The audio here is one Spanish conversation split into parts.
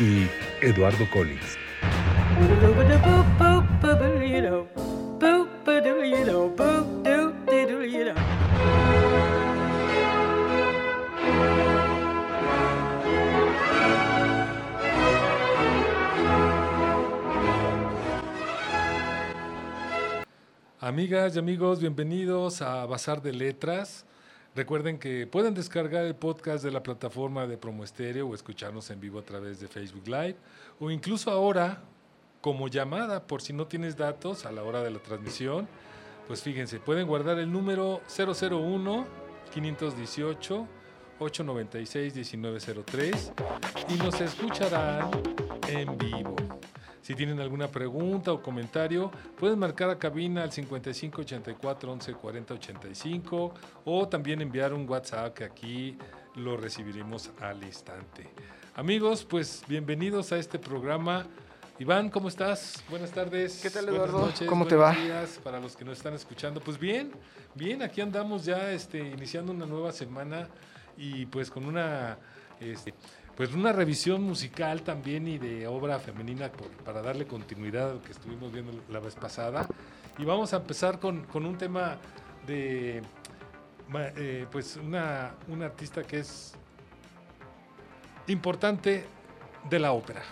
y Eduardo Collins. Amigas y amigos, bienvenidos a Bazar de Letras. Recuerden que pueden descargar el podcast de la plataforma de Promo Estéreo o escucharnos en vivo a través de Facebook Live o incluso ahora como llamada por si no tienes datos a la hora de la transmisión. Pues fíjense, pueden guardar el número 001 518 896 1903 y nos escucharán en vivo. Si tienen alguna pregunta o comentario, pueden marcar a cabina al 55 84 11 40 85 o también enviar un WhatsApp que aquí lo recibiremos al instante. Amigos, pues bienvenidos a este programa. Iván, ¿cómo estás? Buenas tardes. ¿Qué tal, Buenas Eduardo? noches, ¿Cómo te buenos va? días para los que nos están escuchando. Pues bien, bien, aquí andamos ya este, iniciando una nueva semana y pues con una, este, pues una revisión musical también y de obra femenina para darle continuidad a lo que estuvimos viendo la vez pasada. Y vamos a empezar con, con un tema de eh, pues una, una artista que es importante de la ópera.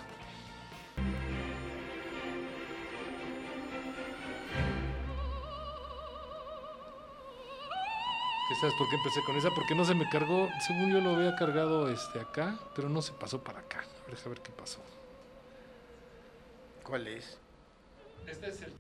Sabes por qué empecé con esa? Porque no se me cargó, según yo lo había cargado este acá, pero no se pasó para acá. A ver, Deja ver qué pasó. ¿Cuál es? Este es el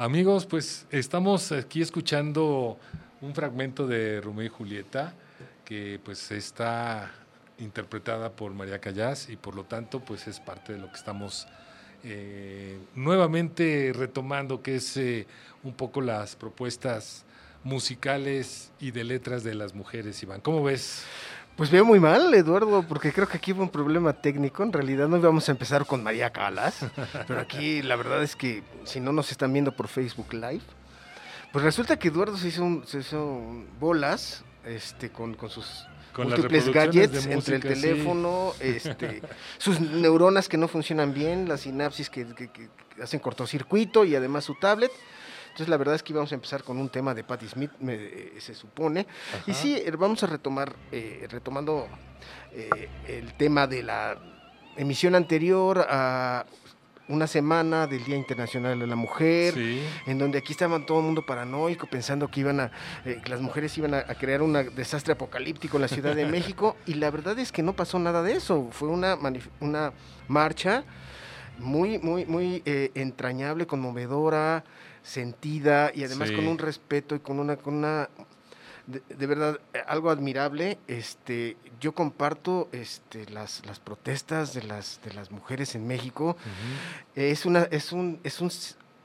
Amigos, pues estamos aquí escuchando un fragmento de Romeo y Julieta que pues está interpretada por María Callas y por lo tanto pues es parte de lo que estamos eh, nuevamente retomando, que es eh, un poco las propuestas musicales y de letras de las mujeres, Iván. ¿Cómo ves? Pues veo muy mal, Eduardo, porque creo que aquí hubo un problema técnico. En realidad no íbamos a empezar con María Calas, pero aquí la verdad es que si no nos están viendo por Facebook Live, pues resulta que Eduardo se hizo, un- se hizo un bolas este, con, con sus Con múltiples gadgets entre el sí. teléfono, este, sus neuronas que no funcionan bien, las sinapsis que, que- que- que hacen cortocircuito y además su tablet. Entonces la verdad es que íbamos a empezar con un tema de Patti Smith, me- eh, se supone. Y sí, eh, vamos a retomar, eh, retomando eh, el tema de la emisión anterior a una semana del Día Internacional de la Mujer, Sí. en donde aquí estaban todo el mundo paranoico pensando que iban a eh, que las mujeres iban a, a crear un desastre apocalíptico en la Ciudad de México y la verdad es que no pasó nada de eso fue una una marcha muy muy muy eh, entrañable conmovedora sentida y además Sí. con un respeto y con una con una de, de verdad eh, algo admirable este yo comparto este las, las protestas de las de las mujeres en México Ujú. es, una, es un, es un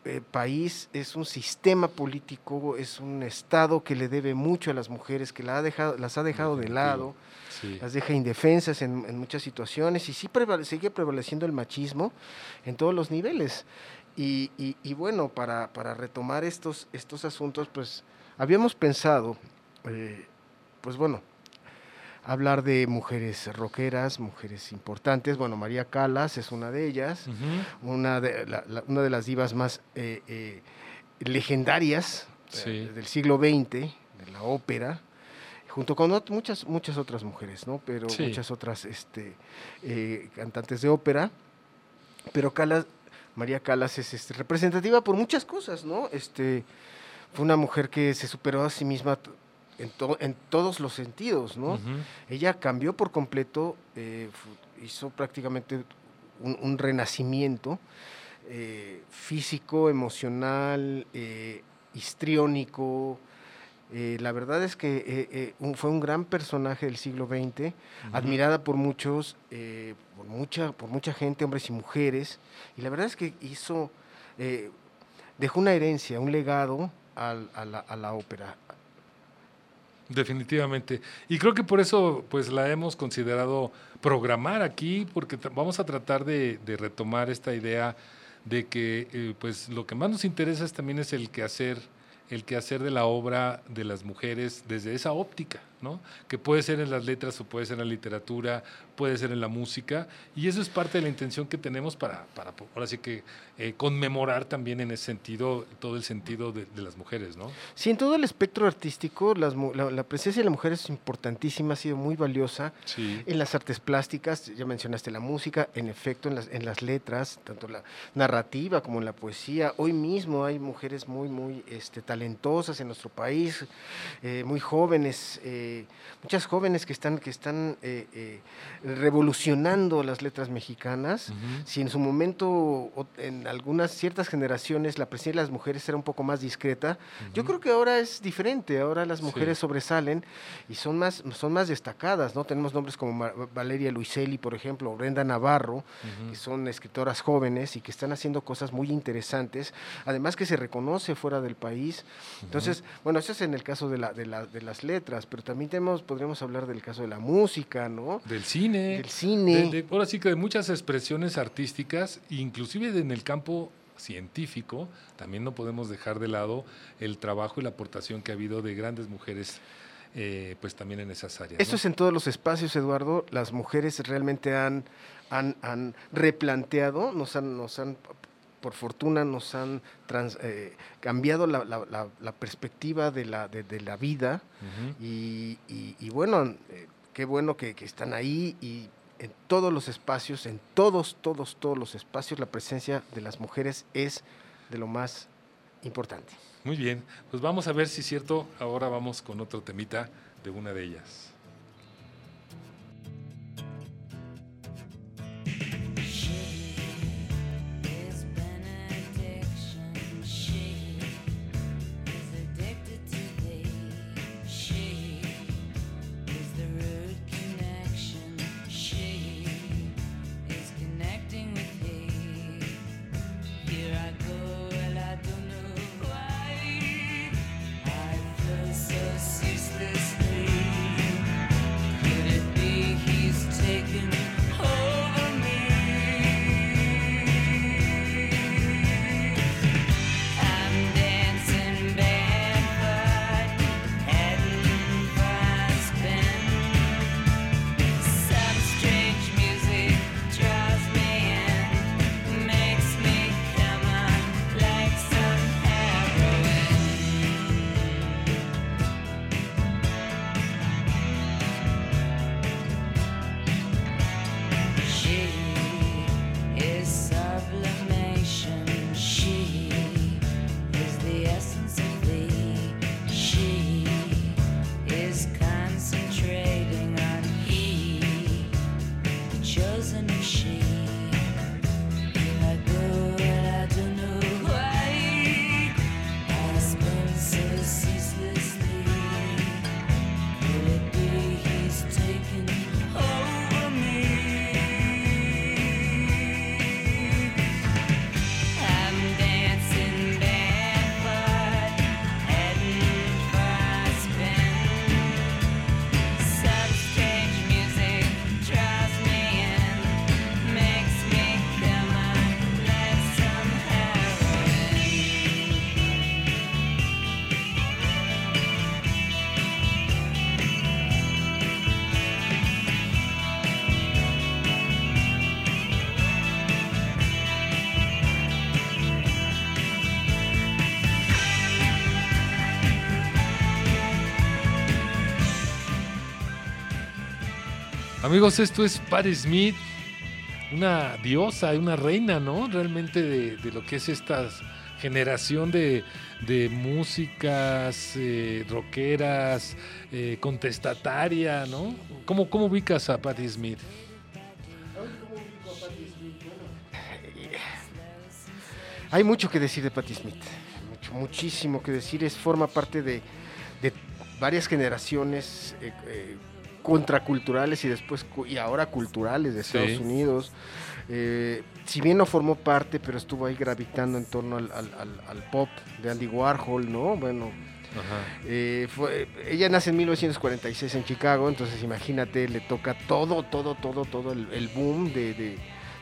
eh, país, es un sistema político, es un Estado que le debe mucho a las mujeres, que la ha dejado, las ha dejado de lado, Sí. las deja indefensas en, en muchas situaciones y sí prevale- sigue prevaleciendo el machismo en todos los niveles. Y, y- y bueno, para, para retomar estos, estos asuntos, pues habíamos pensado, eh, pues bueno, hablar de mujeres rockeras, mujeres importantes. Bueno, María Calas es una de ellas una de, la- la- una de las divas más eh, eh, legendarias Sí. del siglo XX, de la ópera, junto con muchas, muchas otras mujeres, ¿no? Pero Sí. muchas otras este, eh, cantantes de ópera. Pero Calas, María Calas es este, representativa por muchas cosas, ¿no? Este, fue una mujer que se superó a sí misma en, to- en todos los sentidos, ¿no? Ella cambió por completo, eh, hizo prácticamente un, un renacimiento eh, físico, emocional, eh, histriónico. Eh, la verdad es que eh, eh, un- fue un gran personaje del siglo XX, admirada por muchos, por, mucha, por mucha gente, hombres y mujeres. Y la verdad es que hizo, dejó una herencia, un legado al- a la- a la ópera. Definitivamente. Y creo que por eso pues la hemos considerado programar aquí, porque vamos a tratar de, de retomar esta idea de que pues lo que más nos interesa es, también es el quehacer, el quehacer de la obra de las mujeres desde esa óptica, ¿no? Que puede ser en las letras o puede ser en la literatura, puede ser en la música, y eso es parte de la intención que tenemos para, para ahora sí que eh, conmemorar también en ese sentido todo el sentido de, de las mujeres, ¿no? Sí, en todo el espectro artístico, las la, la presencia de la mujer es importantísima, ha sido muy valiosa. Sí. En las artes plásticas, ya mencionaste la música, en efecto, en las, en las letras, tanto la narrativa como en la poesía. Hoy mismo hay mujeres muy, muy este, talentosas en nuestro país, eh, muy jóvenes, eh, muchas jóvenes que están, que están eh, revolucionando las letras mexicanas. Si en su momento, en algunas ciertas generaciones, la presencia de las mujeres era un poco más discreta, yo creo que ahora es diferente. Ahora las Sí. mujeres sobresalen y son más, son más destacadas, ¿no? Tenemos nombres como Valeria Luiselli, por ejemplo, o Brenda Navarro, que son escritoras jóvenes y que están haciendo cosas muy interesantes, además que se reconoce fuera del país. Entonces, bueno, eso es en el caso de, la, de, la- de las letras, pero también tenemos, podríamos hablar del caso de la música, ¿no? Del cine. Del cine. de- de- ahora sí que de muchas expresiones artísticas, inclusive en el campo científico, también no podemos dejar de lado el trabajo y la aportación que ha habido de grandes mujeres, eh, pues también en esas áreas. Esto ¿no? es en todos los espacios, Eduardo. Las mujeres realmente han, han, han replanteado, nos han, nos han, por fortuna, nos han trans- eh, cambiado la, la- la- la perspectiva de la, de, de la vida. Y, y- y bueno, eh, qué bueno que, que están ahí y en todos los espacios, en todos, todos, todos los espacios, la presencia de las mujeres es de lo más importante. Muy bien, pues vamos a ver si es cierto. Ahora vamos con otro temita de una de ellas. Amigos, esto es Patti Smith, una diosa, una reina, ¿no? Realmente de, lo que es esta generación de, de músicas eh, rockeras, eh, contestataria, ¿no? ¿Cómo, ¿Cómo ubicas a Patti Smith? Hay mucho que decir de Patti Smith, muchísimo que decir. Es forma parte de, de varias generaciones eh, eh, contraculturales y después y ahora culturales de Estados Sí. Unidos. Eh, si bien no formó parte, pero estuvo ahí gravitando en torno al, al- al- al pop de Andy Warhol, ¿no? Bueno, Ajá. eh, fue- ella nace en 1946 en Chicago, entonces imagínate, le toca todo, todo, todo, todo el, el boom de, de-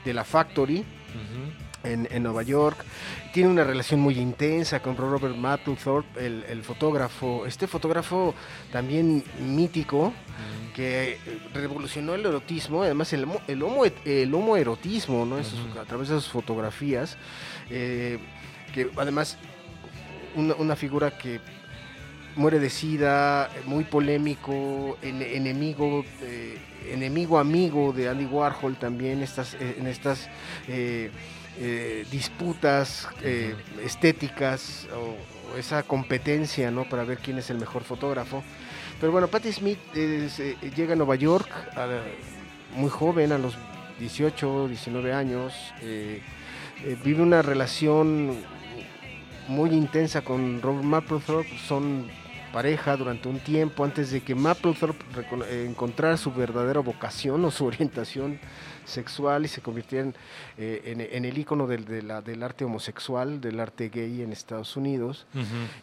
de la Factory. En, en Nueva York. Tiene una relación muy intensa con Robert Mapplethorpe, el, el fotógrafo, este fotógrafo también mítico Ujú. que revolucionó el erotismo, además el, homo- el, homo, el homoerotismo, ¿no? A través de sus fotografías, eh, que además una, una figura que muere de sida, muy polémico, en- enemigo, eh, enemigo amigo de Andy Warhol también estas, eh, en estas eh, eh, disputas eh, estéticas o, o esa competencia ¿no? para ver quién es el mejor fotógrafo. Pero bueno, Patti Smith es, eh, llega a Nueva York a la- muy joven, a los 18, 19 años. vive una relación muy intensa con Robert Mapplethorpe. Son pareja durante un tiempo antes de que Mapplethorpe eh, encontrara su verdadera vocación o su orientación sexual y se convirtiera en, eh, en- en el ícono del, de la- del arte homosexual, del arte gay en Estados Unidos.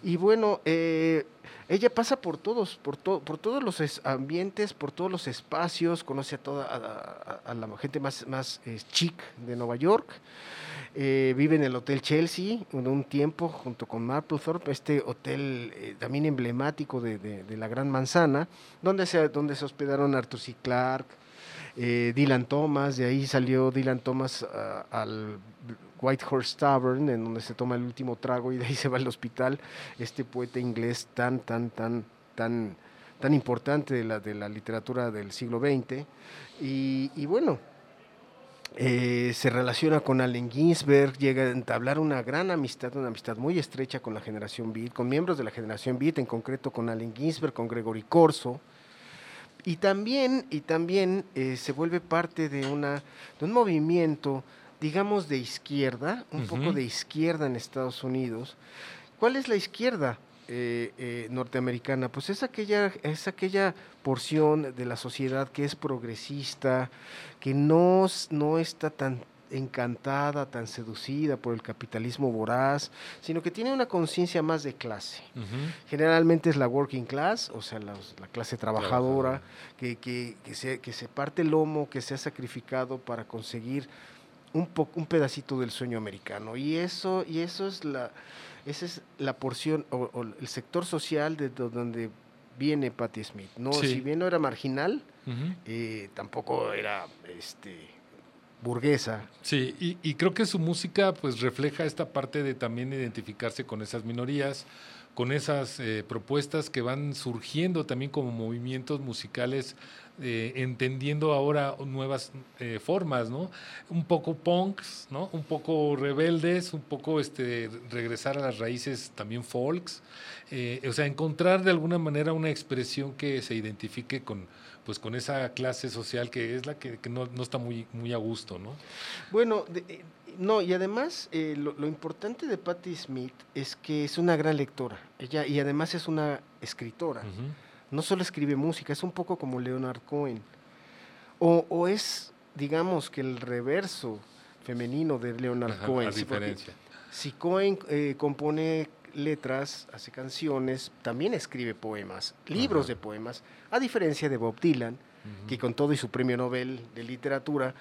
Y bueno, eh, ella pasa por todos, por, to- por todos los es- ambientes, por todos los espacios, conoce a toda a, a- a la gente más, más eh, chic de Nueva York. Eh, vive en el Hotel Chelsea un, tiempo junto con Mapplethorpe, este hotel eh, también emblemático de, de- de la Gran Manzana, donde se, donde se hospedaron Arthur C. Clarke, eh, Dylan Thomas, de ahí salió Dylan Thomas ah, al White Horse Tavern, en donde se toma el último trago y de ahí se va al hospital, este poeta inglés tan, tan, tan, tan, tan importante de la, de la literatura del siglo XX. Y, y bueno, eh, se relaciona con Allen Ginsberg, llega a entablar una gran amistad, una amistad muy estrecha con la generación Beat, con miembros de la generación Beat, en concreto con Allen Ginsberg, con Gregory Corso. Y también, y también eh, se vuelve parte de, una, de un movimiento, digamos, de izquierda, un poco de izquierda en Estados Unidos. ¿Cuál es la izquierda eh, eh, norteamericana? Pues es aquella, es aquella porción de la sociedad que es progresista, que no, no está tan encantada, tan seducida por el capitalismo voraz, sino que tiene una conciencia más de clase. Ujú. Generalmente es la working class, o sea, la, la clase trabajadora, Trabajadora. que, que, que se, que se parte el lomo, que se ha sacrificado para conseguir un, po- un pedacito del sueño americano. Y eso, y eso es la, esa es la porción o, o el sector social de do- donde viene Patti Smith. No, Sí. si bien no era marginal, eh, tampoco era este burguesa. Sí, y, y creo que su música pues refleja esta parte de también identificarse con esas minorías, con esas eh, propuestas que van surgiendo también como movimientos musicales, eh, entendiendo ahora nuevas eh, formas, ¿no? Un poco punks, ¿no? Un poco rebeldes, un poco este regresar a las raíces también folks, o sea, encontrar de alguna manera una expresión que se identifique con pues con esa clase social que es la que, no, está muy, muy a gusto, ¿no? Bueno, no, y además eh, lo, lo importante de Patti Smith es que es una gran lectora. Ella, y además es una escritora. No solo escribe música, es un poco como Leonard Cohen. O, o es, digamos, que el reverso femenino de Leonard Ajá, Cohen. a sí, porque diferencia. Si Cohen eh, compone letras, hace canciones, también escribe poemas, libros Ajá. de poemas, a diferencia de Bob Dylan, que con todo y su premio Nobel de literatura,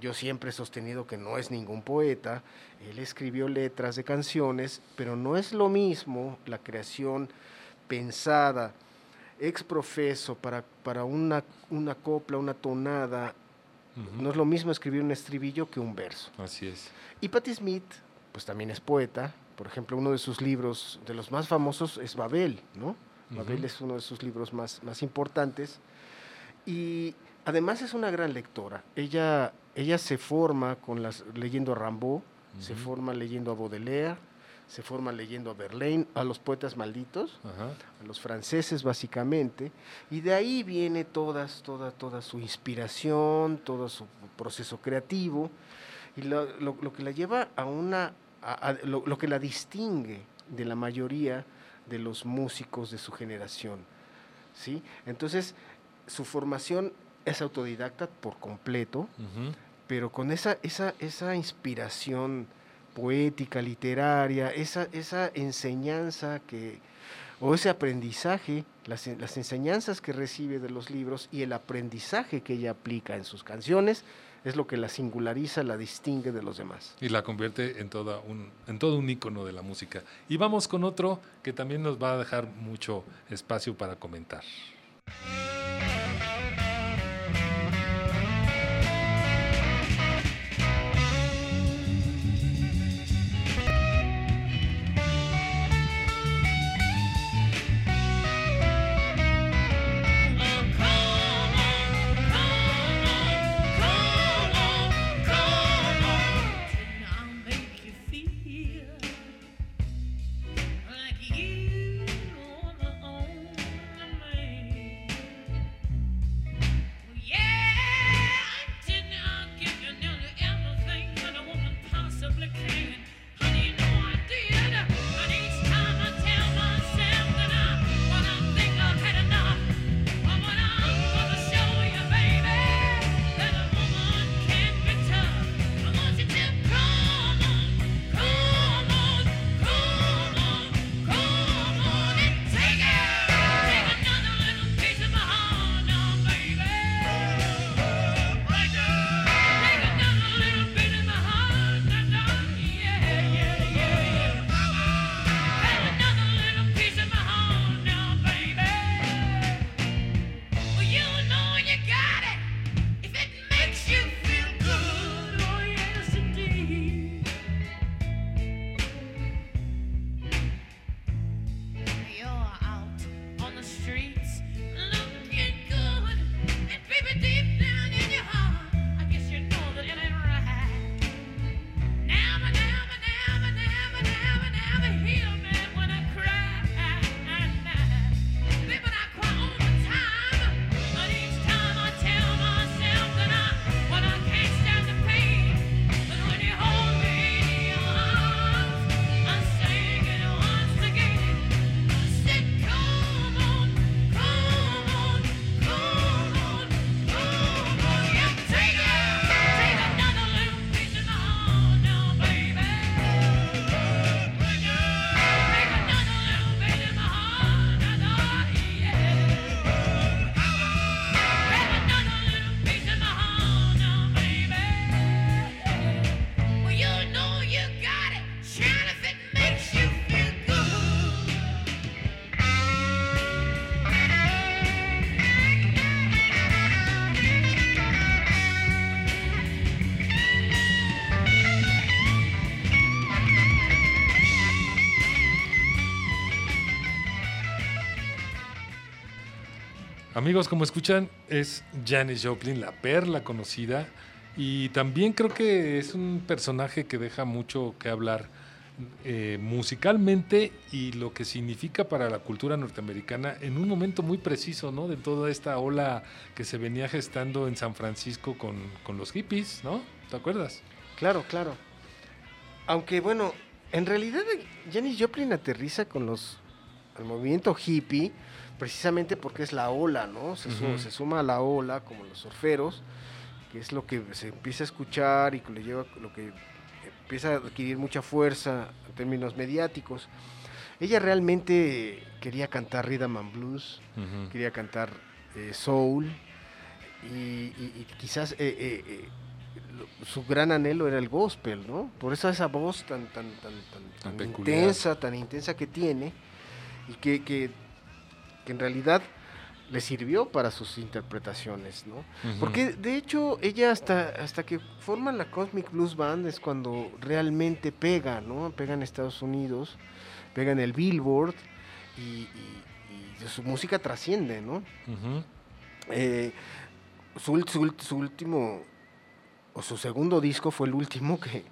yo siempre he sostenido que no es ningún poeta. Él escribió letras de canciones, pero no es lo mismo la creación pensada, ex profeso, para, para una, una copla, una tonada. No es lo mismo escribir un estribillo que un verso. Así es. Y Patti Smith, pues también es poeta. Por ejemplo, uno de sus libros, de los más famosos, es Babel, ¿no? Babel es uno de sus libros más, más importantes. Y además es una gran lectora. Ella, ella se forma con las, leyendo a Rimbaud, se forma leyendo a Baudelaire, se forma leyendo a Verlaine, a los poetas malditos, Ajá. a los franceses básicamente, y de ahí viene todas, toda, toda su inspiración, todo su proceso creativo, y lo, lo- lo que la lleva a una, a- a- lo, lo que la distingue de la mayoría de los músicos de su generación, ¿sí? Entonces, su formación es autodidacta por completo. Pero con esa, esa, esa inspiración poética, literaria, esa, esa enseñanza que, o ese aprendizaje, las, las enseñanzas que recibe de los libros y el aprendizaje que ella aplica en sus canciones, es lo que la singulariza, la distingue de los demás. Y la convierte en, toda un, en todo un ícono de la música. Y vamos con otro que también nos va a dejar mucho espacio para comentar. Amigos, como escuchan, es Janis Joplin, la perla conocida. Y también creo que es un personaje que deja mucho que hablar eh, musicalmente y lo que significa para la cultura norteamericana en un momento muy preciso, ¿no? De toda esta ola que se venía gestando en San Francisco con, con los hippies, ¿no? ¿Te acuerdas? Claro, claro. Aunque bueno, en realidad Janis Joplin aterriza con los el movimiento hippie precisamente porque es la ola, ¿no? Se, su- Ujú. se suma a la ola como los surferos, que es lo que se empieza a escuchar y que le lleva lo que empieza a adquirir mucha fuerza en términos mediáticos. Ella realmente quería cantar rhythm and blues, quería cantar eh, soul y, y- y quizás eh, eh, eh, su gran anhelo era el gospel, ¿no? Por eso esa voz tan tan tan tan, Tan intensa, tan intensa que tiene y que, que, que en realidad le sirvió para sus interpretaciones, ¿no? Porque de hecho ella hasta, hasta que forman la Cosmic Blues Band es cuando realmente pega, ¿no? Pega en Estados Unidos, pega en el Billboard y, y- y su música trasciende, ¿no? Eh, su, su su último, o su segundo disco fue el último que,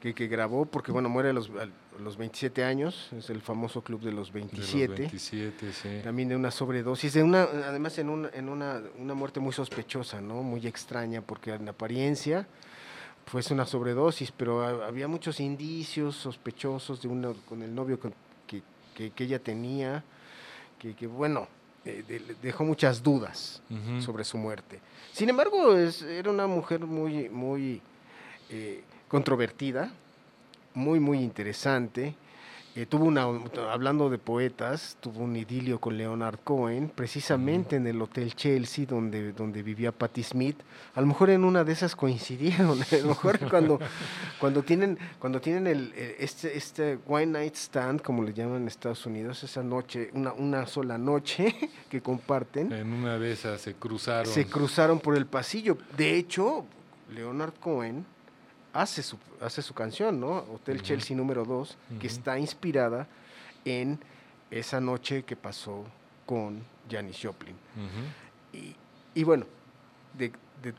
que, que grabó, porque bueno, muere a los, los 27 años, es el famoso club de los De los 27. 27, sí. También de una sobredosis, de una, además en, una, en una, una muerte muy sospechosa, ¿no? Muy extraña, porque en apariencia fue una sobredosis, pero ha- había muchos indicios sospechosos de una, con el novio que, que- que ella tenía, que, que, bueno, eh, de- dejó muchas dudas sobre su muerte. Sin embargo, es, era una mujer muy, muy eh, controvertida, muy, muy interesante. Eh, tuvo una, hablando de poetas, tuvo un idilio con Leonard Cohen, precisamente en el Hotel Chelsea, donde, donde vivía Patti Smith. A lo mejor en una de esas coincidieron. A lo mejor cuando, cuando tienen, cuando tienen el, eh, este, este One Night Stand, como le llaman en Estados Unidos, esa noche, una, una sola noche que comparten, En una de esas se cruzaron. se cruzaron por el pasillo. De hecho, Leonard Cohen hace su, hace su canción, ¿no? Hotel. Chelsea número 2, Ujú. que está inspirada en esa noche que pasó con Janis Joplin. Y, y bueno, de- de-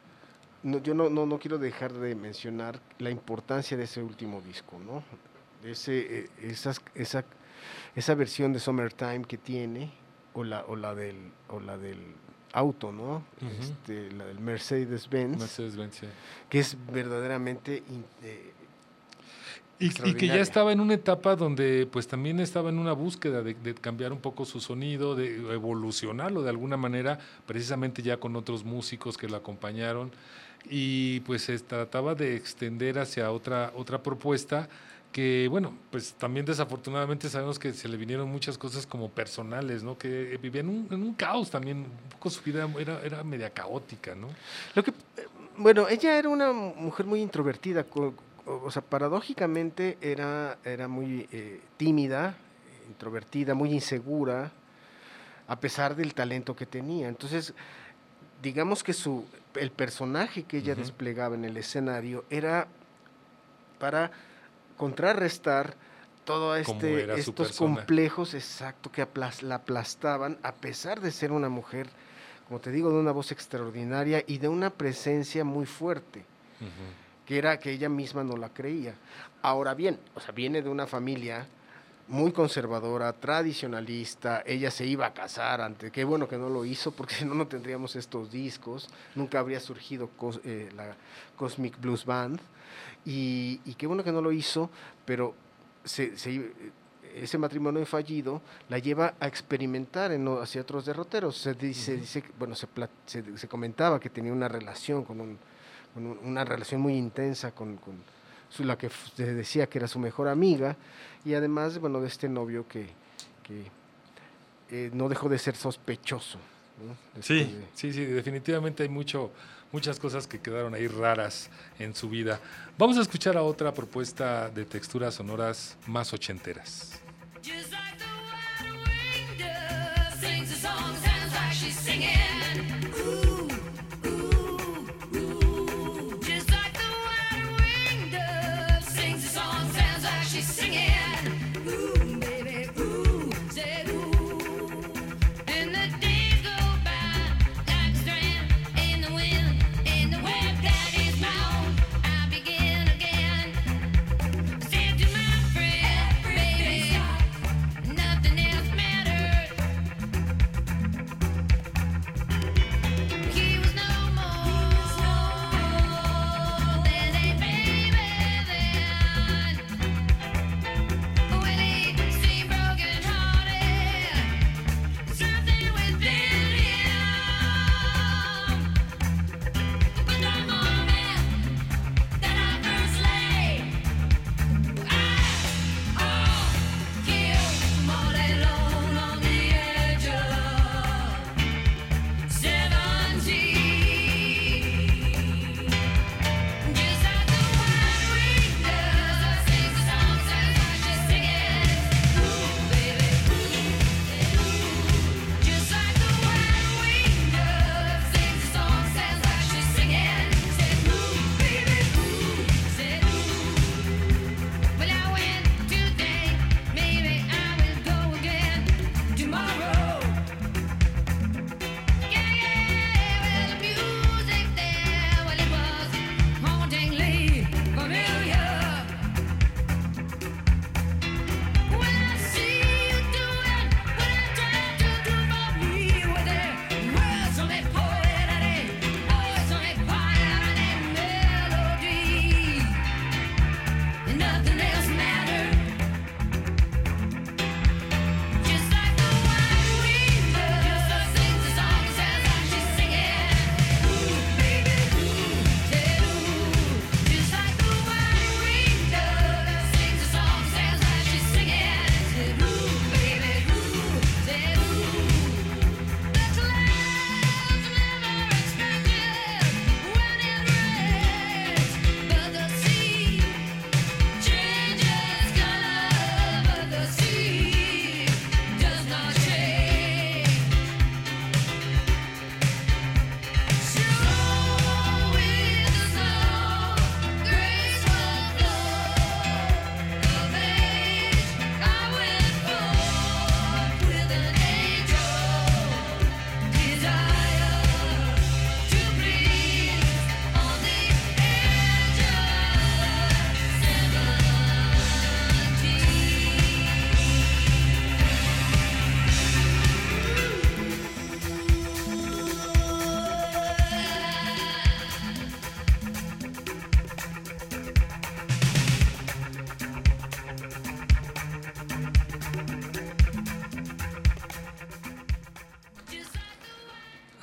no, yo no, no, no quiero dejar de mencionar la importancia de ese último disco, ¿no? Ese, eh, esas, esa, esa versión de Summertime que tiene, o la, o la, del, o la del auto, ¿no? Este, la del Mercedes-Benz, Mercedes-Benz, sí. que es verdaderamente... eh, Y, y que ya estaba en una etapa donde pues también estaba en una búsqueda de, de cambiar un poco su sonido, de evolucionarlo de alguna manera, precisamente ya con otros músicos que lo acompañaron y pues se trataba de extender hacia otra, otra propuesta que bueno, pues también desafortunadamente sabemos que se le vinieron muchas cosas como personales, ¿no? Que vivía en un, en un caos también, un poco su vida era, era media caótica, ¿no? Lo que, eh, bueno, ella era una mujer muy introvertida, o sea, paradójicamente era, era muy eh, tímida, introvertida, muy insegura, a pesar del talento que tenía. Entonces, digamos que su, el personaje que ella desplegaba en el escenario era para contrarrestar todo este, estos complejos, exacto, que aplas- la aplastaban, a pesar de ser una mujer, como te digo, de una voz extraordinaria y de una presencia muy fuerte que era que ella misma no la creía. Ahora bien, o sea, viene de una familia muy conservadora, tradicionalista, ella se iba a casar antes, qué bueno que no lo hizo, porque si no, no tendríamos estos discos, nunca habría surgido Cos- eh, la Cosmic Blues Band, y, y qué bueno que no lo hizo, pero se- se i- ese matrimonio fallido la lleva a experimentar en, hacia otros derroteros. Se dice, bueno, se, se, comentaba que tenía una relación con un, con un- una relación muy intensa con, la que se decía que era su mejor amiga y además bueno de este novio que, que, eh, no dejó de ser sospechoso ¿no? Sí, de- sí, sí, definitivamente hay mucho, muchas cosas que quedaron ahí raras en su vida. Vamos a escuchar a otra propuesta de texturas sonoras más ochenteras. Just like the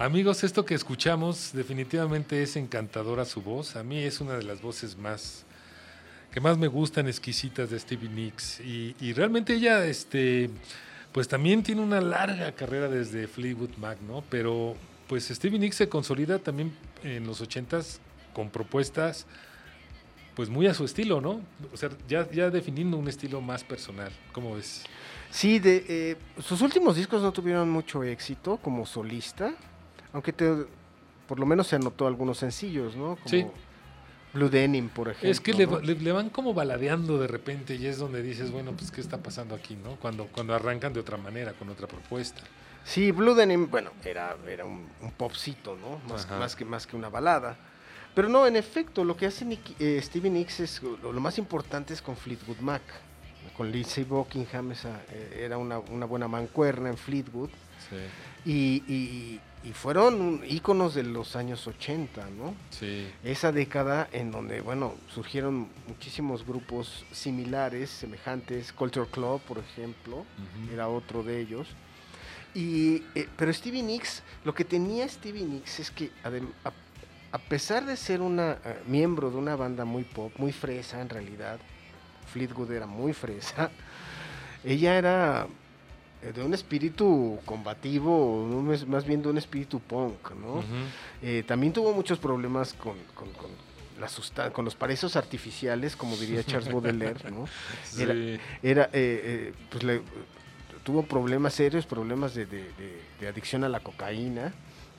Amigos, esto que escuchamos definitivamente es encantadora su voz. A mí es una de las voces más que más me gustan, exquisitas de Stevie Nicks. Y, realmente ella, este, pues también tiene una larga carrera desde Fleetwood Mac, ¿no? Pero pues Stevie Nicks se consolida también en los ochentas con propuestas pues muy a su estilo, ¿no? O sea, ya, ya definiendo un estilo más personal. ¿Cómo ves? Sí, de, eh, sus últimos discos no tuvieron mucho éxito como solista, aunque te, por lo menos se anotó algunos sencillos, ¿no? Como Sí. Blue Denim, por ejemplo. Es que le, ¿no? le- le van como baladeando de repente y es donde dices, bueno, pues ¿qué está pasando aquí, no? Cuando, cuando arrancan de otra manera, con otra propuesta. Sí, Blue Denim, bueno, era, era un, un popcito, ¿no? Más, más, que, más que una balada. Pero no, en efecto, lo que hace Nicky- eh, Stevie Nicks es, lo, lo más importante es con Fleetwood Mac. Con Lindsey Buckingham, esa, eh, era una, una buena mancuerna en Fleetwood. Sí, Y, y- y fueron íconos de los años 80, ¿no? sí. Esa década en donde, bueno, surgieron muchísimos grupos similares, semejantes. Culture Club, por ejemplo, Ujú. era otro de ellos. Y, eh, pero Stevie Nicks, lo que tenía Stevie Nicks es que a, a pesar de ser una eh, miembro de una banda muy pop, muy fresa en realidad, Fleetwood era muy fresa, ella era de un espíritu combativo, más- bien de un espíritu punk, ¿no? Eh, también tuvo muchos problemas con, con, con la sustan- con los parecidos artificiales, como diría Charles Baudelaire, ¿no? Era- Sí. Era, eh, eh, pues le- tuvo problemas serios, problemas de, de- de- de adicción a la cocaína,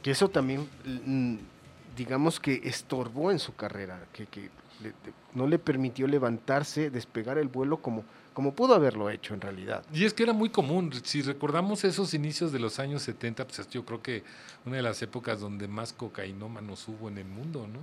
que eso también, mm, digamos que estorbó en su carrera, que, que le- no le permitió levantarse, despegar el vuelo como, como pudo haberlo hecho en realidad. Y es que era muy común, si recordamos esos inicios de los años 70, pues yo creo que una de las épocas donde más cocainómanos hubo en el mundo, ¿no?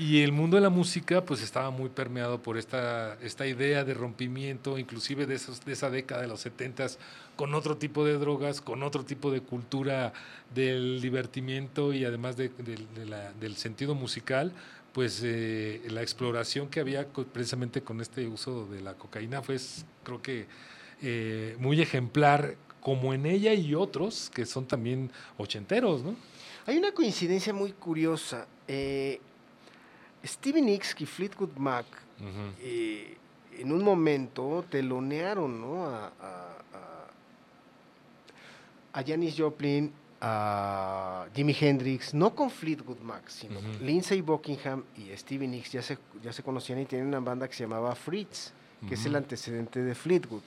Y el mundo de la música pues estaba muy permeado por esta, esta idea de rompimiento, inclusive de, esos, de esa década de los 70 con otro tipo de drogas, con otro tipo de cultura del divertimiento y además de- de- la- del sentido musical, pues eh, la exploración que había precisamente con este uso de la cocaína fue, creo que, eh, muy ejemplar, como en ella y otros que son también ochenteros, ¿no? Hay una coincidencia muy curiosa. eh, Stevie Nicks y Fleetwood Mac eh, en un momento telonearon ¿no? a- a Janis Joplin, a Jimi Hendrix, no con Fleetwood Mac, sino. Lindsey Buckingham y Stevie Nicks ya se, ya se conocían y tenían una banda que se llamaba Fritz, que es el antecedente de Fleetwood.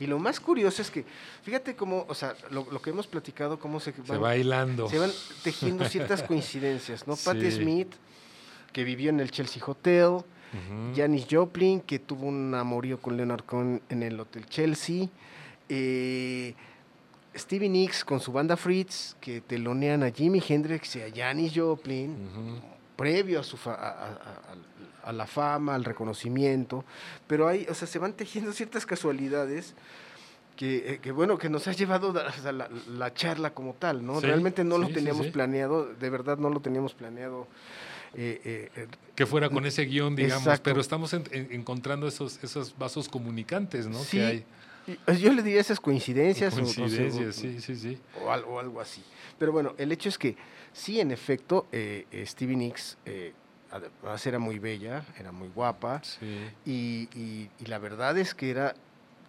Y lo más curioso es que, fíjate cómo, o sea, lo, lo que hemos platicado, cómo se, Se van- va hilando. se van tejiendo ciertas coincidencias, ¿no? Patti Sí. Smith, que vivió en el Chelsea Hotel. Janis Joplin, que tuvo un amorío con Leonard Cohen en el Hotel Chelsea. eh, Stevie Nicks con su banda Fritz, que telonean a Jimi Hendrix y a Janis Joplin, previo a, su fa- a, a- la fama, al reconocimiento. Pero hay, o sea, se van tejiendo ciertas casualidades. Que, eh, que, bueno, que nos ha llevado a- la, la charla como tal, ¿no? Sí, Realmente no lo sí, teníamos sí. planeado, de verdad no lo teníamos planeado. eh, eh, eh, que fuera con ese guion, digamos, Exacto. pero estamos en- en- encontrando esos, esos vasos comunicantes, ¿no? Sí, Que hay yo le diría esas coincidencias, o coincidencias, o- sí, sí, sí. o, al- o algo así. Pero bueno, el hecho es que sí, en efecto, eh, Stevie Nicks eh, además era muy bella, era muy guapa, Sí. y, y- y la verdad es que era,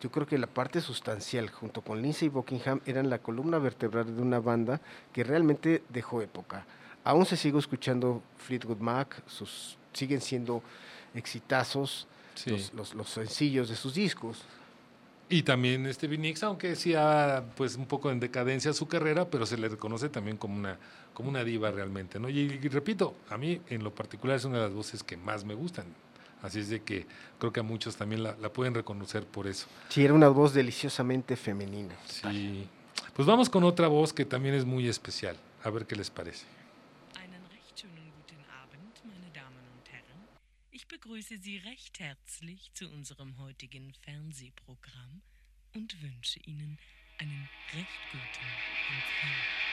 yo creo que la parte sustancial, junto con Lindsey Buckingham, eran la columna vertebral de una banda que realmente dejó época. Aún se sigue escuchando Fleetwood Mac, sus, siguen siendo exitazos sí. los, los- los sencillos de sus discos. Y también Stevie Nicks, aunque decía pues un poco en decadencia su carrera, pero se le reconoce también como una, como una diva realmente, ¿no? Y, y repito, a mí en lo particular es una de las voces que más me gustan. Así es de que creo que a muchos también la, la pueden reconocer por eso. Sí, era una voz deliciosamente femenina. Sí. Pues vamos con otra voz que también es muy especial. A ver qué les parece. Begrüße Sie recht herzlich zu unserem heutigen Fernsehprogramm und wünsche Ihnen einen recht guten Empfang.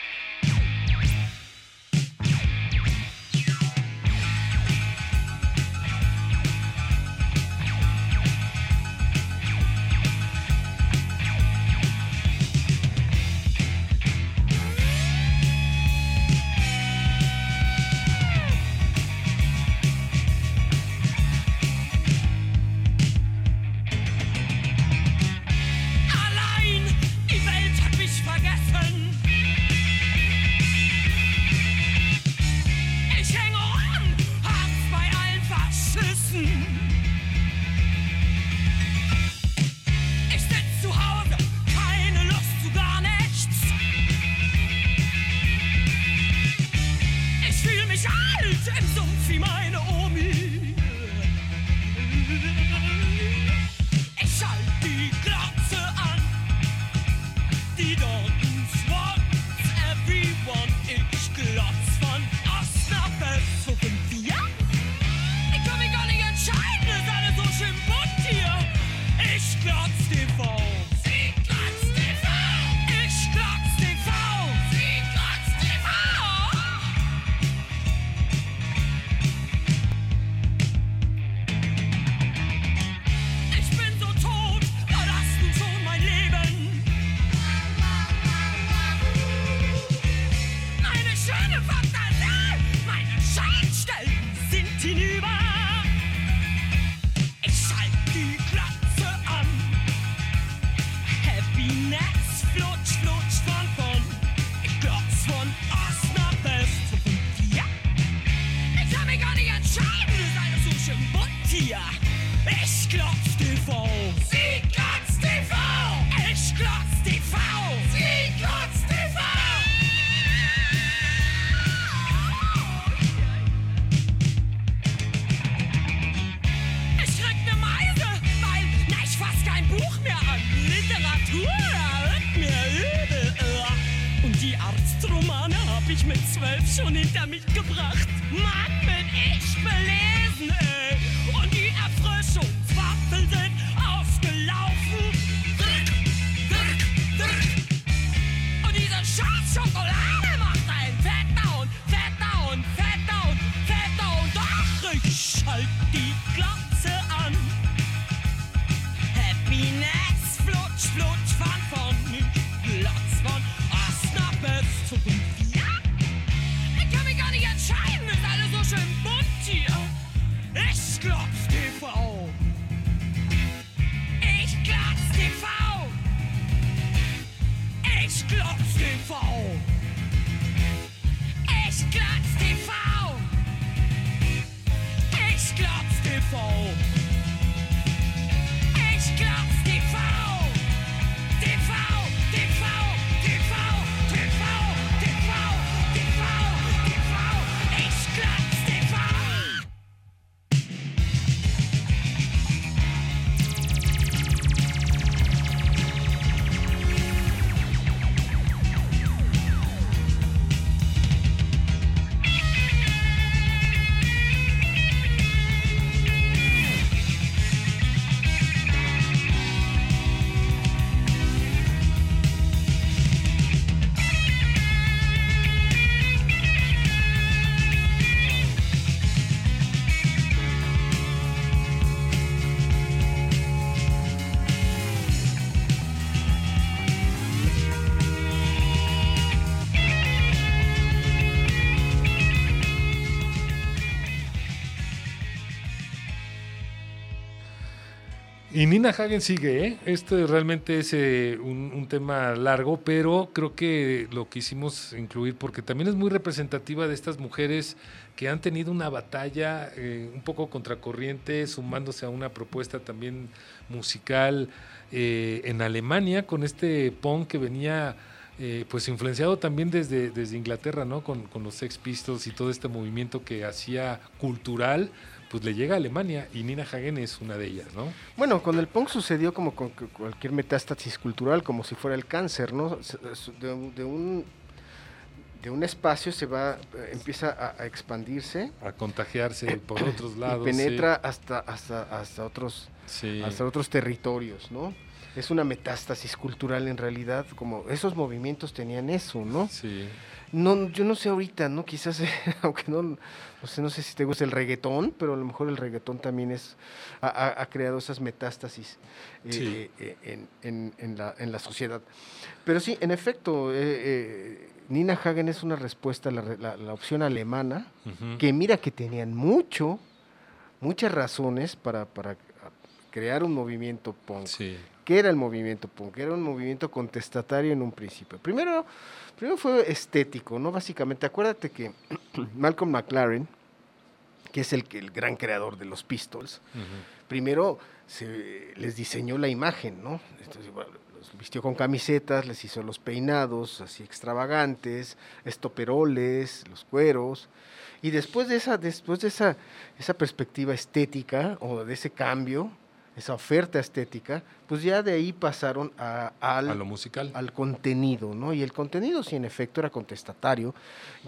Y Nina Hagen sigue, ¿eh? Este realmente es eh, un, tema largo, pero creo que lo quisimos incluir porque también es muy representativa de estas mujeres que han tenido una batalla eh, un poco contracorriente, sumándose a una propuesta también musical eh, en Alemania con este punk que venía pues influenciado también desde, desde Inglaterra, ¿no? Con, con los Sex Pistols y todo este movimiento que hacía cultural, pues le llega a Alemania y Nina Hagen es una de ellas, ¿no? Bueno, con el punk sucedió como con cu- cualquier metástasis cultural, como si fuera el cáncer, ¿no? De, un- de un de un espacio se va, eh, empieza a, a expandirse A contagiarse por otros lados. y sí. penetra hasta, hasta, hasta otros Sí. hasta otros territorios, ¿no? Es una metástasis cultural en realidad, como esos movimientos tenían eso, ¿no? Sí. No, yo no sé ahorita, ¿no? Quizás, aunque no, no sé, no sé si te gusta el reggaetón, pero a lo mejor el reggaetón también es, ha, ha- creado esas metástasis eh, Sí. eh, eh, en, en- en la, en la sociedad. Pero sí, en efecto, eh, eh, Nina Hagen es una respuesta a la, la- la opción alemana, que mira que tenían mucho, muchas razones para, para crear un movimiento punk. Sí. ¿Qué era el movimiento punk? Era un movimiento contestatario en un principio. Primero, primero fue estético, ¿no? Básicamente, acuérdate que Malcolm McLaren que es el, el gran creador de los Pistols, Ujú. primero se les diseñó la imagen, ¿no? Entonces, bueno, los vistió con camisetas, les hizo los peinados así extravagantes, estoperoles, los cueros. Y después de esa, después de esa, esa perspectiva estética o de ese cambio, esa oferta estética, pues ya de ahí pasaron a, al, A lo musical. al contenido, ¿no? Y el contenido, si en efecto era contestatario,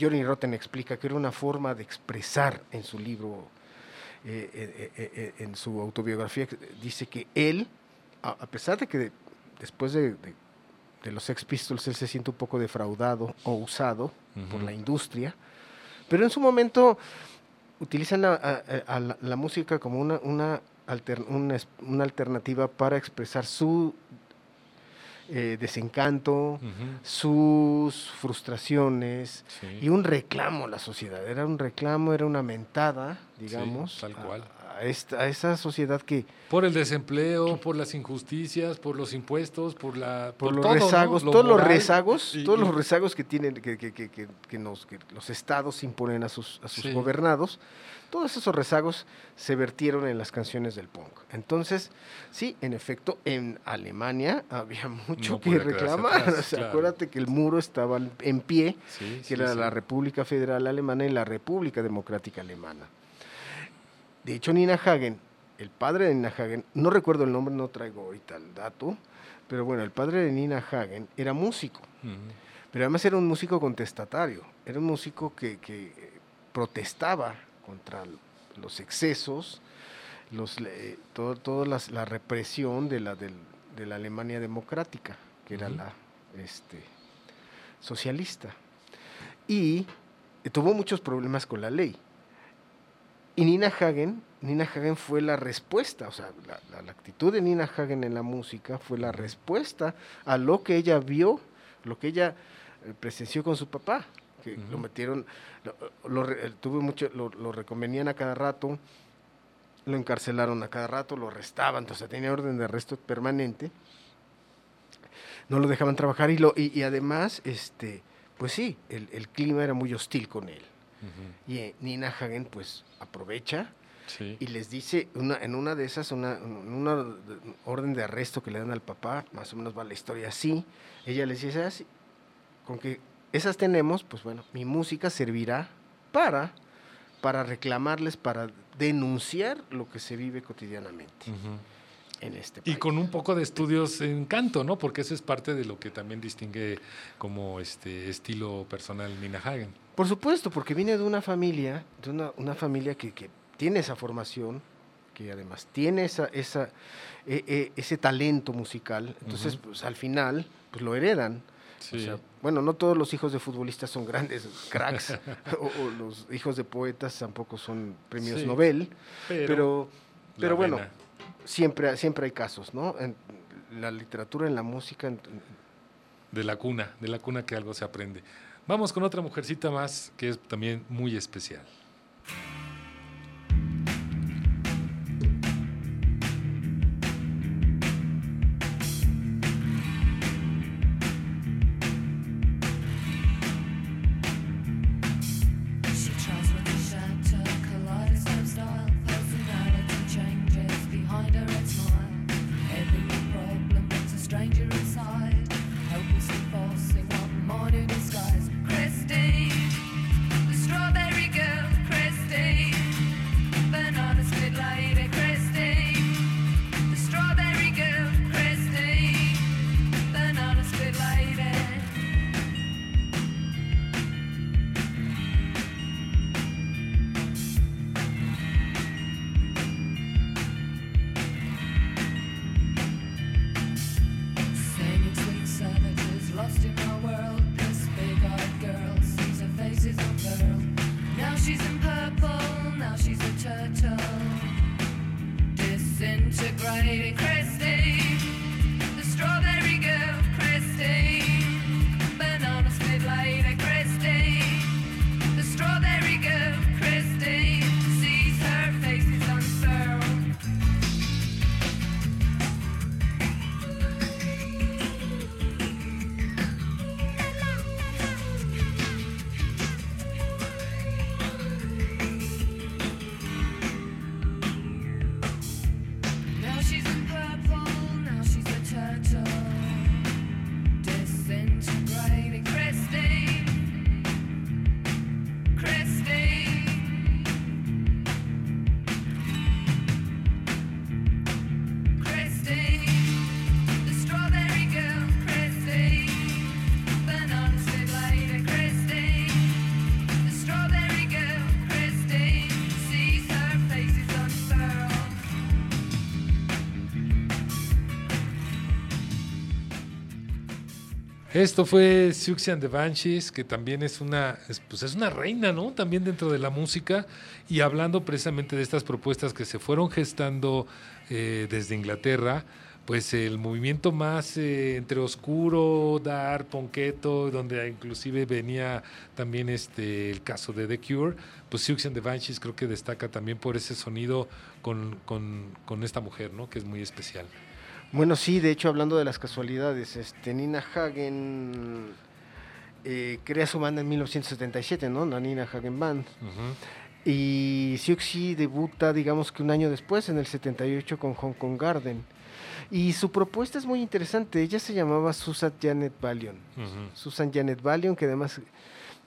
Johnny Rotten explica que era una forma de expresar en su libro, eh, eh, eh, en su autobiografía, dice que él, a, a pesar de que de- después de, de- de los Sex Pistols él se siente un poco defraudado o usado por la industria, pero en su momento utilizan la, a- a- a la, la música como una, una, alter- una una alternativa para expresar su eh, desencanto, sus frustraciones Sí. y un reclamo a la sociedad. Era un reclamo, era una mentada, digamos, tal cual. A, esta, a esa sociedad que Por el desempleo, por las injusticias, por los impuestos, por la por los todo, ¿no? rezagos, Lo todos los rezagos, y- todos y- los rezagos que tienen, que, que- que- que- que nos, que los estados imponen a sus, a sus Sí. gobernados, todos esos rezagos se vertieron en las canciones del punk. Entonces, sí, en efecto, en Alemania había mucho No que reclamar. atrás, O sea, claro. acuérdate que el muro estaba en pie, Sí, que sí, era sí. la República Federal Alemana y la República Democrática Alemana. De hecho, Nina Hagen, el padre de Nina Hagen, no recuerdo el nombre, no traigo ahorita el dato, pero bueno, el padre de Nina Hagen era músico, pero además era un músico contestatario, era un músico que, que, eh, protestaba contra los excesos, los, todo, toda la represión de la, de la Alemania democrática, que era la este, socialista. Y eh, tuvo muchos problemas con la ley. Y Nina Hagen, Nina Hagen fue la respuesta, o sea, la, la- la actitud de Nina Hagen en la música fue la respuesta a lo que ella vio, lo que ella eh, presenció con su papá, que lo metieron, lo, eh, tuvo mucho, lo, lo reconvenían a cada rato, lo encarcelaron a cada rato, lo arrestaban, entonces tenía orden de arresto permanente, no lo dejaban trabajar y, lo, y, y además, este, pues sí, el, el clima era muy hostil con él. Ujú. Y eh, Nina Hagen pues aprovecha Sí. y les dice, una, en una de esas, una, en una de- orden de arresto que le dan al papá, más o menos va la historia así, ella les dice así, con que esas tenemos, pues bueno, mi música servirá para, para reclamarles, para denunciar lo que se vive cotidianamente Ujú. En este Y con un poco de estudios en canto, ¿no? Porque eso es parte de lo que también distingue como este estilo personal Nina Hagen. Por supuesto, porque viene de una familia, de una, una familia que, que tiene esa formación, que además tiene esa, esa, eh, eh, ese talento musical. Entonces, pues al final, pues lo heredan. Sí. O sea, bueno, no todos los hijos de futbolistas son grandes cracks, o, o los hijos de poetas tampoco son premios Sí, Nobel, pero, pero, pero bueno, vena. Siempre, siempre hay casos, ¿no? En la literatura, en la música, de la cuna, de la cuna que algo se aprende. Vamos con otra mujercita más que es también muy especial. Esto fue Siouxsie and the Banshees, que también es una, es, pues es una reina, ¿no? También dentro de la música. Y hablando precisamente de estas propuestas que se fueron gestando eh, desde Inglaterra, pues el movimiento más eh, entre oscuro, dark, ponqueto, donde inclusive venía también este el caso de The Cure, pues Siouxsie and the Banshees creo que destaca también por ese sonido con, con, con esta mujer, ¿no? Que es muy especial. Bueno, sí, de hecho, hablando de las casualidades, este, Nina Hagen eh, crea su banda en 1977, ¿no? La Nina Hagen Band. Y Siouxsie debuta, digamos que un año después, en el 78, con Hong Kong Garden. Y su propuesta es muy interesante. Ella se llamaba Susan Janet Valion. Susan Janet Valion, que además,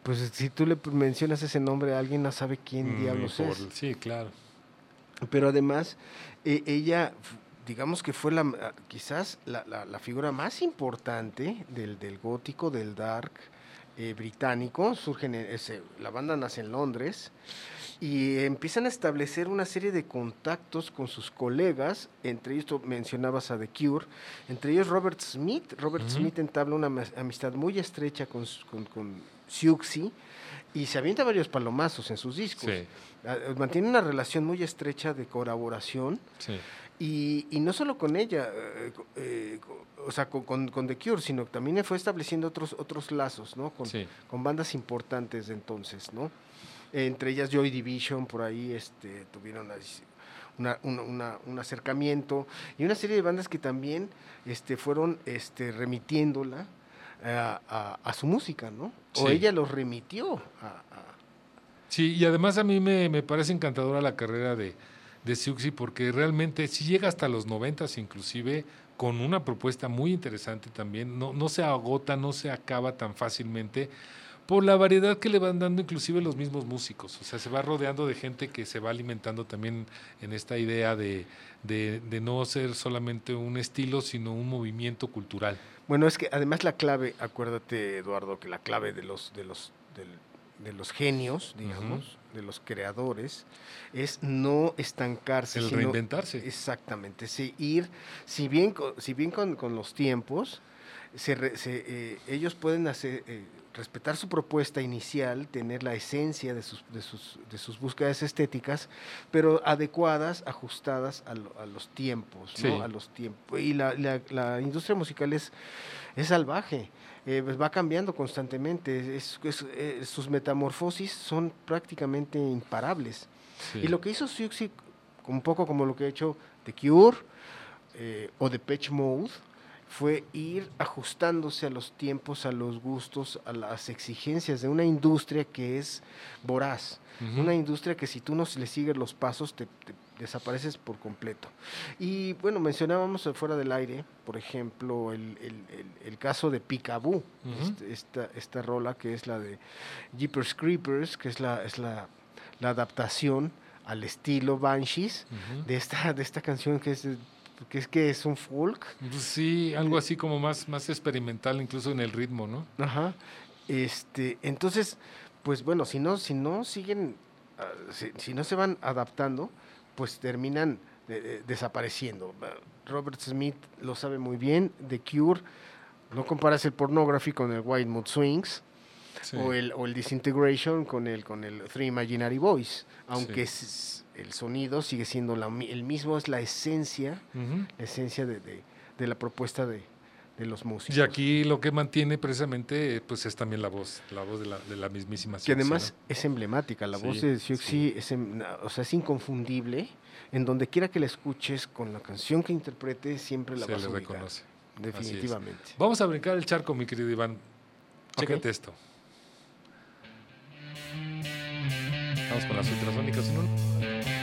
pues si tú le mencionas ese nombre a alguien, no sabe quién Mm, diablos por- es. Sí, claro. Pero además, eh, ella, digamos que fue la, ah, quizás la, la- la figura más importante del, del gótico, del dark eh, británico. Surgen, en ese- la banda nace en Londres y empiezan a establecer una serie de contactos con sus colegas, entre ellos tú mencionabas a The Cure, entre ellos Robert Smith. Robert. Smith entabla una amistad muy estrecha con, con, con Siouxsie y se avienta varios palomazos en sus discos. Sí, Ah, Mantiene una relación muy estrecha de colaboración sí. Y, y no solo con ella, eh, eh, o sea, con, con- con The Cure, sino que también fue estableciendo otros, otros lazos, ¿no? Con, Sí. con bandas importantes de entonces, ¿no? Entre ellas Joy Division, por ahí este, tuvieron una- una- una- un acercamiento y una serie de bandas que también este, fueron este, remitiéndola a, a- a su música, ¿no? O Sí. ella los remitió a- a, Sí, y además a mí me, me parece encantadora la carrera de, de Siouxsie porque realmente sí llega hasta los noventas inclusive con una propuesta muy interesante también. No, no se agota, no se acaba tan fácilmente por la variedad que le van dando inclusive los mismos músicos. O sea, se va rodeando de gente que se va alimentando también en esta idea de, de, de no ser solamente un estilo, sino un movimiento cultural. Bueno, es que además la clave, acuérdate Eduardo, que la clave de los de los del- de los genios, digamos, de los creadores, es no estancarse, El sino- reinventarse. Exactamente, sí, ir, si bien, si bien con, con los tiempos, se se, eh, ellos pueden hacer, eh, respetar su propuesta inicial, tener la esencia de sus, de sus, de sus búsquedas estéticas, pero adecuadas, ajustadas a, lo- a los tiempos. A los tiempos. Y la, la- la industria musical es, es salvaje. eh, pues va cambiando constantemente, es- es- sus metamorfosis son prácticamente imparables. Sí. Y lo que hizo Siouxsie, un poco como lo que ha hecho The Cure eh, o The Pitch Mode, fue ir ajustándose a los tiempos, a los gustos, a las exigencias de una industria que es voraz. Una industria que si tú no le sigues los pasos, te, te desapareces por completo. Y bueno, mencionábamos fuera del aire, por ejemplo, el, el- el- el caso de Picaboo, Ujú. este- esta, esta rola que es la de Jeepers Creepers, que es la, es la, la adaptación al estilo Banshees Ujú. de esta, de esta canción que es, que es que es un folk. Pues sí, algo así como más, más experimental, incluso en el ritmo, ¿no? Ajá. Este, entonces, pues bueno, si no, si no siguen, ah, si, si no se van adaptando, pues terminan eh, eh, desapareciendo. Robert Smith lo sabe muy bien. The Cure, no comparas el pornography con el White Mood Swings Sí. o el, o el Disintegration con el, con el Three Imaginary Boys, aunque Sí. el sonido sigue siendo la el mismo, es la esencia, la esencia de, de- de la propuesta de, de los músicos. Y aquí lo que mantiene precisamente pues es también la voz, la voz de la, de la mismísima que Siouxsie, además ¿no? es emblemática, la Sí, voz de Siouxsie es, em- o sea, es inconfundible, en donde quiera que la escuches, con la canción que interprete, siempre la se vas a reconoce. definitivamente. Vamos a brincar el charco, mi querido Iván. Chécate esto. Vamos con las ultrasónicas. ¿no?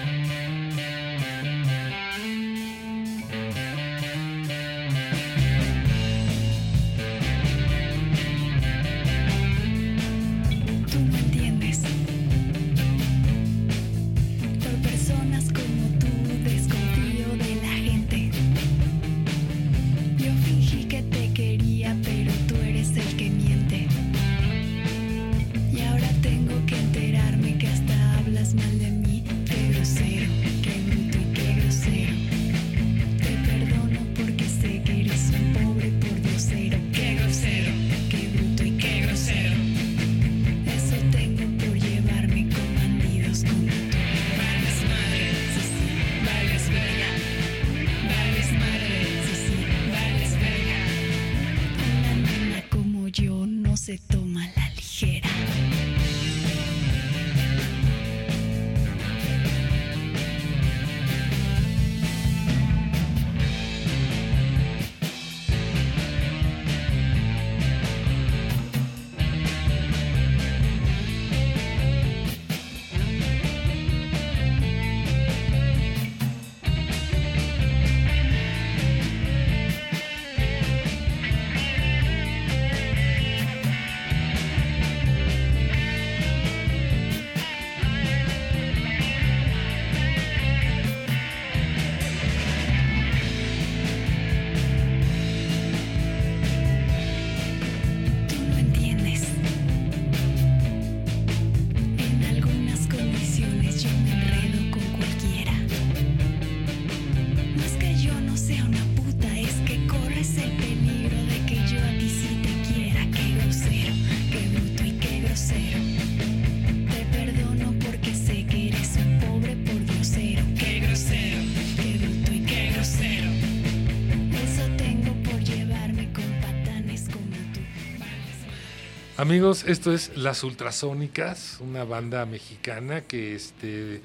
Amigos, esto es Las Ultrasónicas, una banda mexicana que este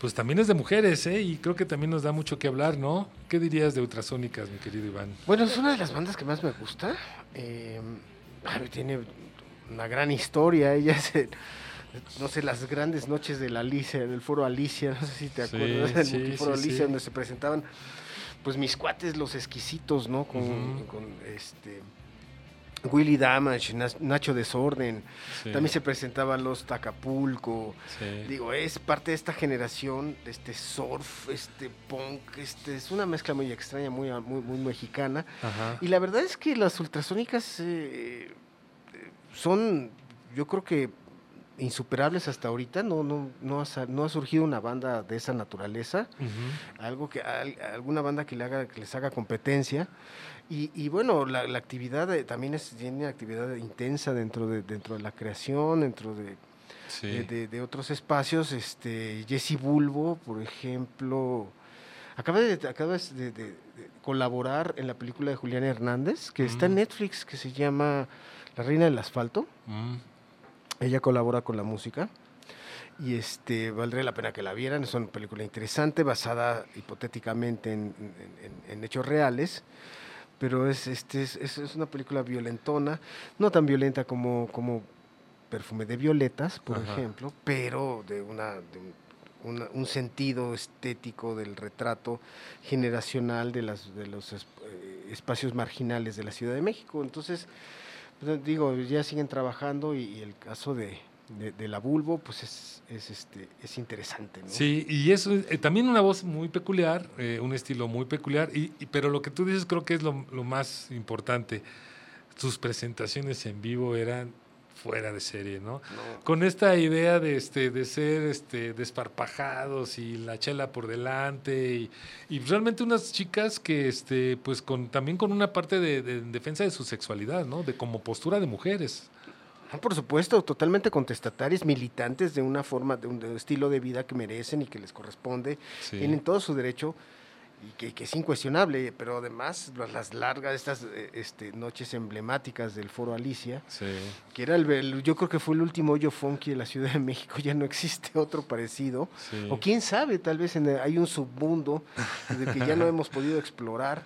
pues también es de mujeres, ¿eh? Y creo que también nos da mucho que hablar, ¿no? ¿Qué dirías de Ultrasónicas, mi querido Iván? Bueno, es una de las bandas que más me gusta. eh, tiene una gran historia. Ella es, eh, no sé, las grandes noches de la Alicia, del foro Alicia, no sé si te Sí, acuerdas, sí, multiforo sí, Alicia, donde se presentaban, pues mis cuates, los exquisitos, ¿no? Con, este. Willy Damage, Nacho Desorden, Sí, también se presentaban los Tacapulco, sí. Digo, es parte de esta generación, de este surf, este punk, este, es una mezcla muy extraña, muy, muy, muy mexicana. Ajá. Y la verdad es que las ultrasónicas eh, son, yo creo que insuperables hasta ahorita. No, no, no, ha, no ha surgido una banda de esa naturaleza, algo que al- alguna banda que le haga, que les haga competencia. Y, y bueno, la, la actividad eh, también es, tiene actividad intensa dentro de, dentro de la creación, dentro de, Sí. de, de- de otros espacios. Este, Jesse Bulbo, por ejemplo, acaba de, acaba de- colaborar en la película de Julián Hernández, que está en Mm. Netflix, que se llama La Reina del Asfalto. Mm. Ella colabora con la música. Y este, valdría la pena que la vieran. Es una película interesante, basada hipotéticamente en, en- en- en hechos reales. Pero es, este, es, es- una película violentona, no tan violenta como, como Perfume de Violetas, por Ajá. ejemplo, pero de, una, de un, una- un sentido estético del retrato generacional de, las, de los eh, espacios marginales de la Ciudad de México. Entonces, pues, digo, ya siguen trabajando y, y el caso de, de, de la Bulbo, pues es, es, este, es interesante. ¿no? Sí, y es eh, también una voz muy peculiar, eh, un estilo muy peculiar, y, y- pero lo que tú dices creo que es lo, lo más importante. Sus presentaciones en vivo eran fuera de serie, ¿no? No, Con esta idea de, este, de ser este, desparpajados y la chela por delante, y, y realmente unas chicas que este, pues con, también con una parte de, de defensa de su sexualidad, ¿no? De como postura de mujeres. No, por supuesto, totalmente contestatarias, militantes de una forma, de un, de un estilo de vida que merecen y que les corresponde. Sí. Tienen todo su derecho y que, que es incuestionable, pero además las- largas, estas eh, este, noches emblemáticas del Foro Alicia, Sí. que era el, el- yo creo que fue el último hoyo funky de la Ciudad de México, ya no existe otro parecido. sí. O quién sabe, tal vez en el- hay un submundo que ya no hemos podido explorar.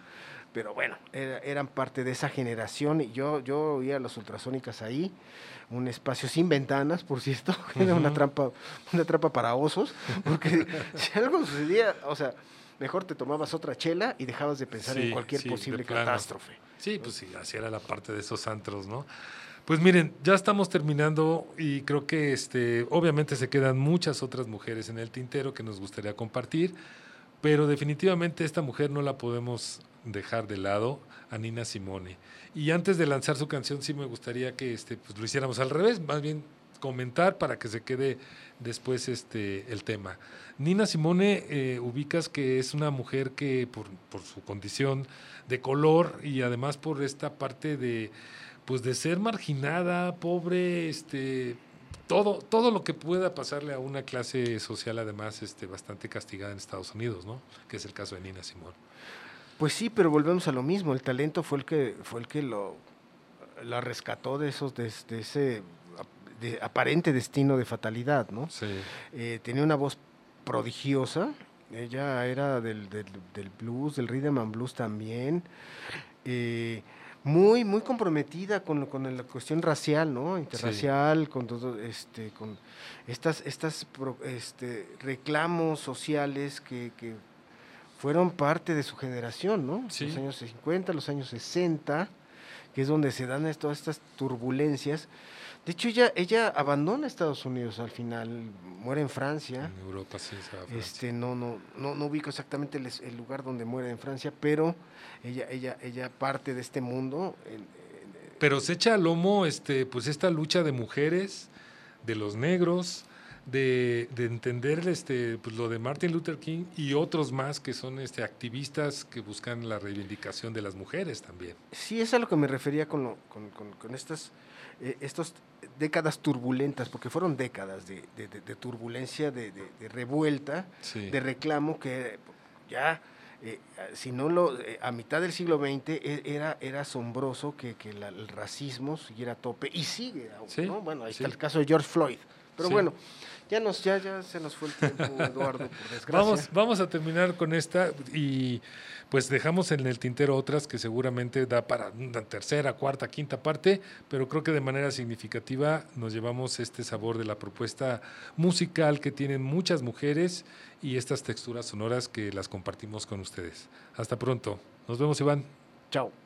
Pero bueno, era- eran parte de esa generación. Y yo, yo oía a las ultrasónicas ahí, un espacio sin ventanas, por cierto. Era una trampa, una trampa para osos. Porque si algo sucedía, o sea, mejor te tomabas otra chela y dejabas de pensar Sí, en cualquier sí, posible catástrofe. Sí, pues sí, así era la parte de esos antros, ¿no? Pues miren, ya estamos terminando y creo que este, obviamente se quedan muchas otras mujeres en el tintero que nos gustaría compartir, pero definitivamente esta mujer no la podemos dejar de lado, a Nina Simone. Y antes de lanzar su canción, sí me gustaría que este, pues, lo hiciéramos al revés, más bien comentar para que se quede después este, el tema. Nina Simone, eh, ubicas que es una mujer que por, por su condición de color y además por esta parte de pues de ser marginada, pobre, este todo todo lo que pueda pasarle a una clase social además este bastante castigada en Estados Unidos, ¿no? Que es el caso de Nina Simone. Pues sí, pero volvemos a lo mismo. El talento fue el que fue el que lo la rescató de esos de, de ese de aparente destino de fatalidad, ¿no? Sí. Eh, tenía una voz prodigiosa. Ella era del, del- del blues, del rhythm and blues también. Eh, muy, muy comprometida con, con la cuestión racial, ¿no? Interracial, con todo, este, con estas, estas pro- este, reclamos sociales que, que fueron parte de su generación, ¿no? Sí. Los años 50, los años 60, que es donde se dan todas estas turbulencias. De hecho, ella, ella abandona Estados Unidos al final, muere en Francia. En Europa sí se va a Francia. Este, no, no, no, no ubico exactamente el, el lugar donde muere en Francia, pero ella, ella, ella parte de este mundo. Pero se echa al lomo este, pues esta lucha de mujeres, de los negros, de, de entender este, pues lo de Martin Luther King y otros más que son este, activistas que buscan la reivindicación de las mujeres también. sí, es a lo que me refería con, lo- con, con- con estas eh, estos décadas turbulentas, porque fueron décadas de, de- de- de turbulencia, de, de- de revuelta, Sí. de reclamo que ya eh, si no lo, eh, a mitad del siglo XX e- era, era asombroso que, que la- el racismo siguiera a tope y sigue aún, Sí, ¿no? Bueno, ahí sí. está el caso de George Floyd. Pero bueno, ya, nos, ya, ya se nos fue el tiempo, Eduardo, por desgracia. Vamos, vamos a terminar con esta y pues dejamos en el tintero otras que seguramente da para una tercera, cuarta, quinta parte, pero creo que de manera significativa nos llevamos este sabor de la propuesta musical que tienen muchas mujeres y estas texturas sonoras que las compartimos con ustedes. Hasta pronto. Nos vemos, Iván. Chao.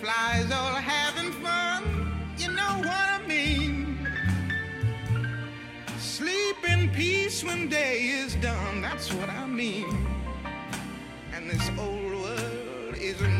Butterflies all having fun, you know what I mean. Sleep in peace when day is done, that's what I mean. And this old world is a